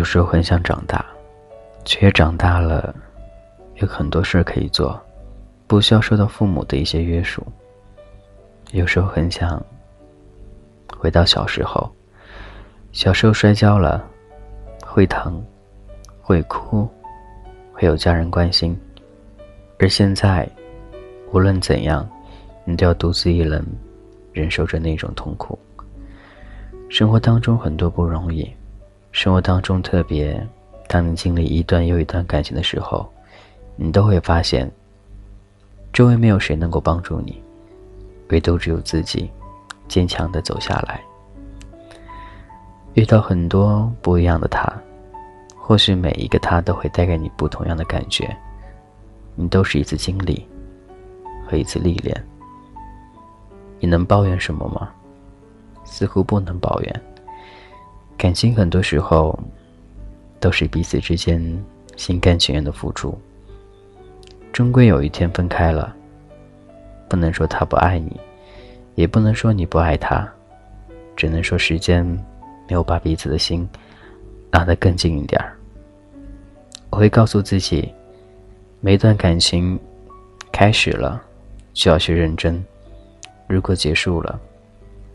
有时候很想长大，却长大了，有很多事可以做，不需要受到父母的一些约束。有时候很想回到小时候，小时候摔跤了，会疼，会哭，会有家人关心，而现在，无论怎样，你都要独自一人忍受着那种痛苦。生活当中很多不容易，生活当中特别，当你经历一段又一段感情的时候，你都会发现，周围没有谁能够帮助你。唯独只有自己，坚强的走下来。遇到很多不一样的他，或许每一个他都会带给你不同样的感觉。你都是一次经历和一次历练。你能抱怨什么吗？似乎不能抱怨。感情很多时候都是彼此之间心甘情愿的付出。终归有一天分开了。不能说他不爱你，也不能说你不爱他，只能说时间没有把彼此的心拉得更近一点儿。我会告诉自己，每段感情开始了就要去认真，如果结束了，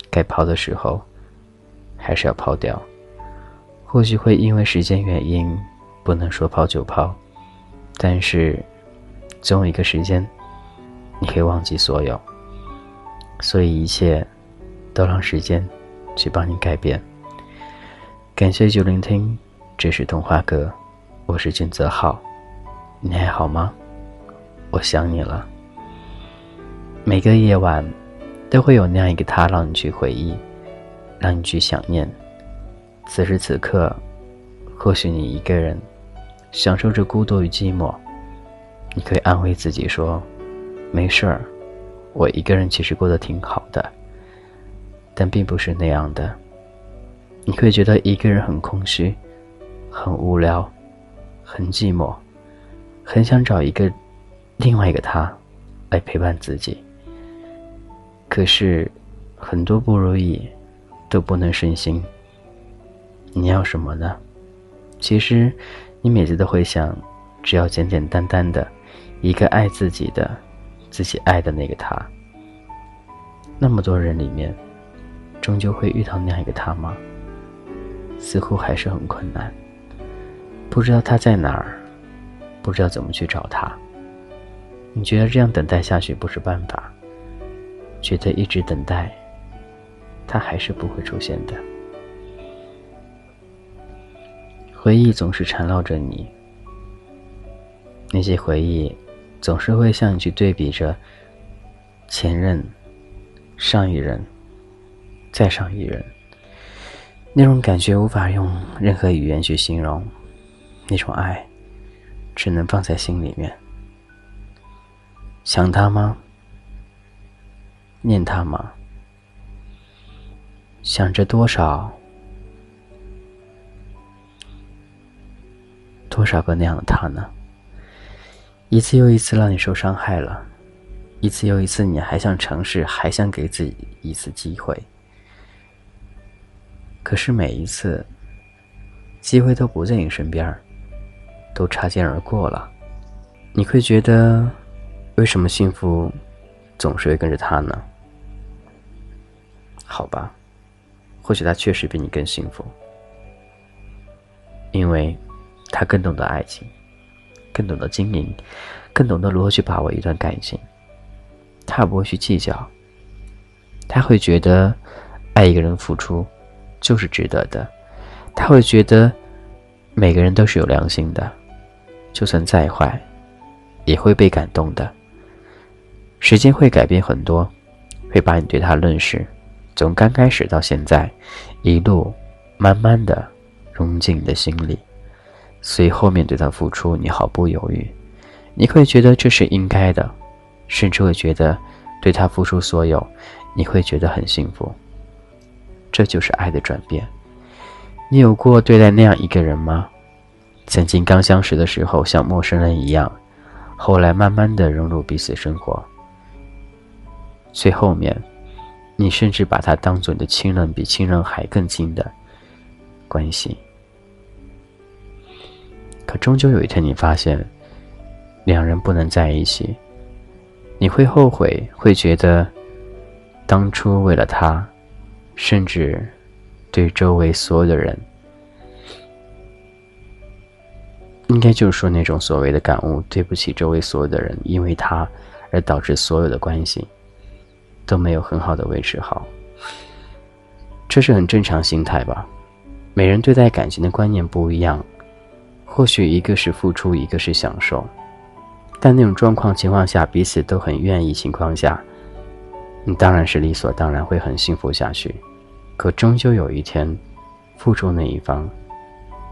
该抛的时候还是要抛掉。或许会因为时间原因不能说抛就抛，但是总有一个时间。你可以忘记所有，所以一切都让时间去帮你改变。感谢就聆听，这是童话哥，我是俊泽浩，你还好吗？我想你了。每个夜晚都会有那样一个他，让你去回忆，让你去想念。此时此刻，或许你一个人享受着孤独与寂寞，你可以安慰自己说。没事儿，我一个人其实过得挺好的，但并不是那样的。你会觉得一个人很空虚，很无聊，很寂寞，很想找一个另外一个他来陪伴自己。可是很多不如意都不能顺心。你要什么呢？其实你每次都会想，只要简简单单的一个爱自己的。自己爱的那个他，那么多人里面，终究会遇到那样一个他吗？似乎还是很困难。不知道他在哪儿，不知道怎么去找他。你觉得这样等待下去不是办法？觉得一直等待，他还是不会出现的。回忆总是缠绕着你，那些回忆。总是会向你去对比着前任、上一任、再上一任，那种感觉无法用任何语言去形容，那种爱只能放在心里面。想他吗？念他吗？想着多少多少个那样的他呢？一次又一次让你受伤害了，一次又一次你还想尝试，还想给自己一次机会。可是每一次，机会都不在你身边都擦肩而过了。你会觉得，为什么幸福总是会跟着他呢？好吧，或许他确实比你更幸福，因为他更懂得爱情。更懂得经营，更懂得如何去把握一段感情。他不会去计较，他会觉得爱一个人付出就是值得的。他会觉得每个人都是有良心的，就算再坏，也会被感动的。时间会改变很多，会把你对他认识从刚开始到现在，一路慢慢的融进你的心里。所以后面对他付出，你毫不犹豫，你会觉得这是应该的，甚至会觉得对他付出所有，你会觉得很幸福。这就是爱的转变。你有过对待那样一个人吗？曾经刚相识的时候像陌生人一样，后来慢慢的融入彼此生活，最后面，你甚至把他当做你的亲人，比亲人还更近的关系。可终究有一天你发现，两人不能在一起，你会后悔，会觉得当初为了他，甚至对周围所有的人，应该就是说那种所谓的感悟，对不起周围所有的人，因为他而导致所有的关系都没有很好的维持好，这是很正常心态吧。每人对待感情的观念不一样，或许一个是付出，一个是享受，但那种状况情况下，彼此都很愿意情况下，你当然是理所当然会很幸福下去。可终究有一天，付出那一方，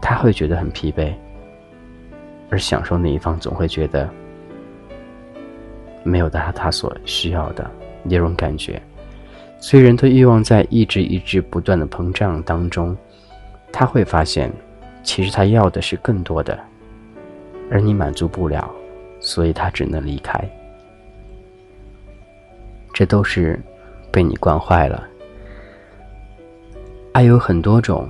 他会觉得很疲惫，而享受那一方总会觉得没有达到他所需要的那种感觉。所以人的欲望在一直一直不断的膨胀当中。他会发现，其实他要的是更多的，而你满足不了，所以他只能离开。这都是被你惯坏了。爱有很多种，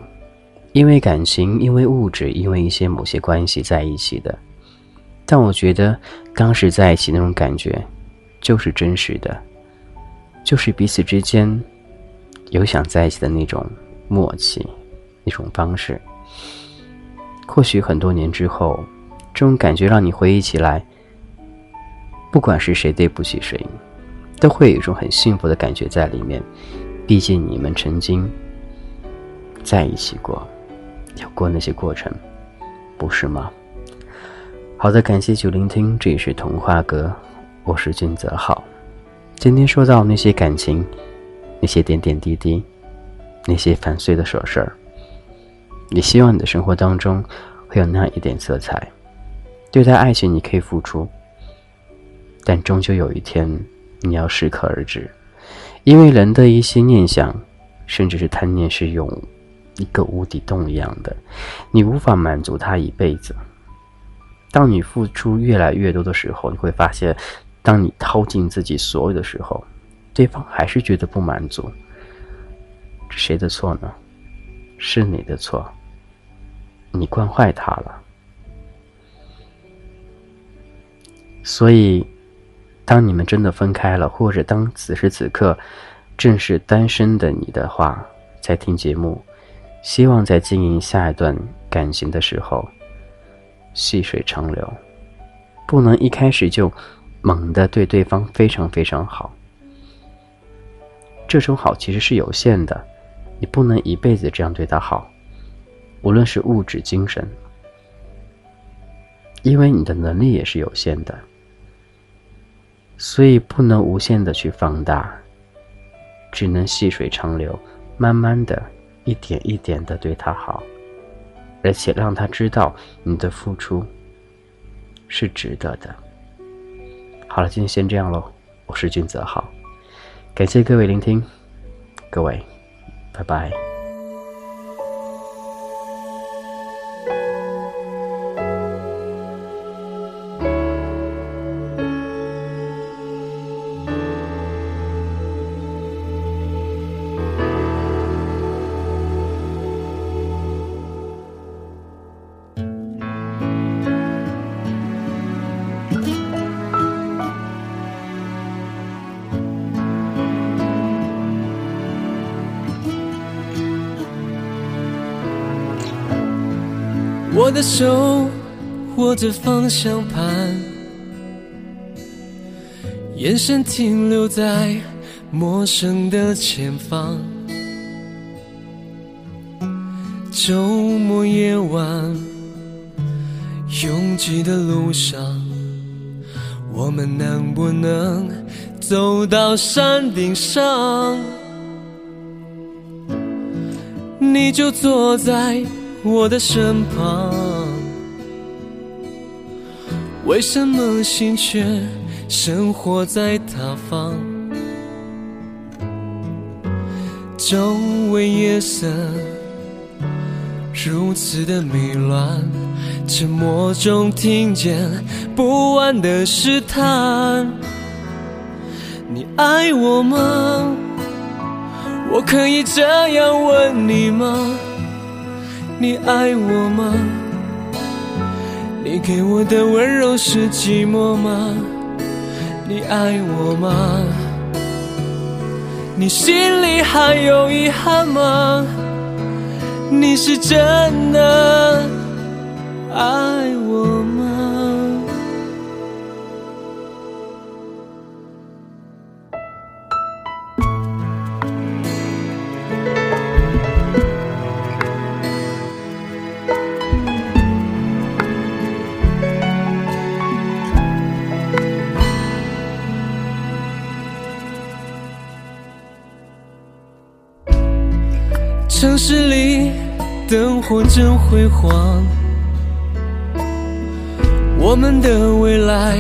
因为感情，因为物质，因为一些某些关系在一起的。但我觉得当时在一起那种感觉，就是真实的，就是彼此之间有想在一起的那种默契。一种方式，或许很多年之后，这种感觉让你回忆起来，不管是谁对不起谁，都会有一种很幸福的感觉在里面。毕竟你们曾经在一起过，有过那些过程，不是吗？好的，感谢九聆听，这里是童话哥，我是君泽浩。今天说到那些感情，那些点点滴滴，那些繁碎的琐事儿。你希望你的生活当中会有那样一点色彩，对待爱情你可以付出，但终究有一天你要适可而止，因为人的一些念想，甚至是贪念，是用一个无底洞一样的，你无法满足他一辈子。当你付出越来越多的时候，你会发现，当你掏尽自己所有的时候，对方还是觉得不满足，谁的错呢？是你的错。你惯坏他了，所以，当你们真的分开了，或者当此时此刻正是单身的你的话，在听节目，希望在经营下一段感情的时候，细水长流，不能一开始就猛的对对方非常非常好。这种好其实是有限的，你不能一辈子这样对他好。无论是物质、精神，因为你的能力也是有限的，所以不能无限的去放大，只能细水长流，慢慢的一点一点的对他好，而且让他知道你的付出是值得的。好了，今天先这样喽，我是君泽浩，感谢各位聆听，各位，拜拜。的手握着方向盘，眼神停留在陌生的前方。周末夜晚，拥挤的路上，我们能不能走到山顶上？你就坐在。我的身旁，为什么心却生活在他方？周围夜色如此的迷乱，沉默中听见不安的试探。你爱我吗？我可以这样问你吗？你爱我吗？你给我的温柔是寂寞吗？你爱我吗？你心里还有遗憾吗？你是真的爱我灯火真辉煌，我们的未来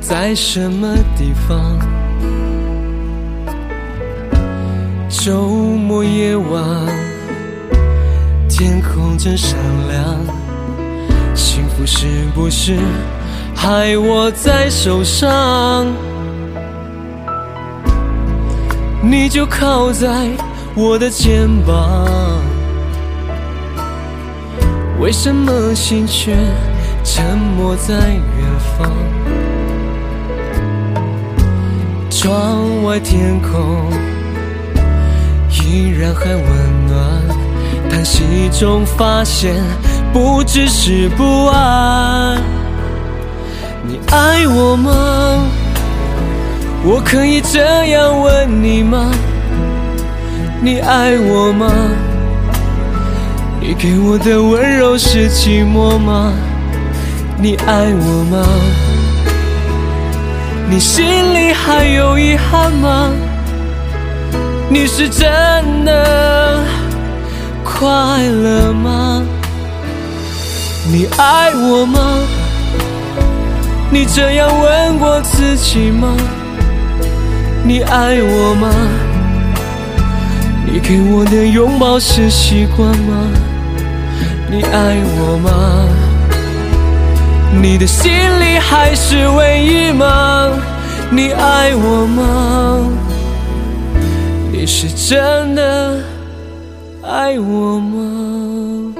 在什么地方？周末夜晚，天空真闪亮，幸福是不是还握在手上？你就靠在。我的肩膀，为什么心却沉默在远方？窗外天空依然还温暖，叹息中发现不只是不安。你爱我吗？我可以这样问你吗？你爱我吗？你给我的温柔是寂寞吗？你爱我吗？你心里还有遗憾吗？你是真的快乐吗？你爱我吗？你这样问过自己吗？你爱我吗？你给我的拥抱是习惯吗？你爱我吗？你的心里还是唯一吗？你爱我吗？你是真的爱我吗？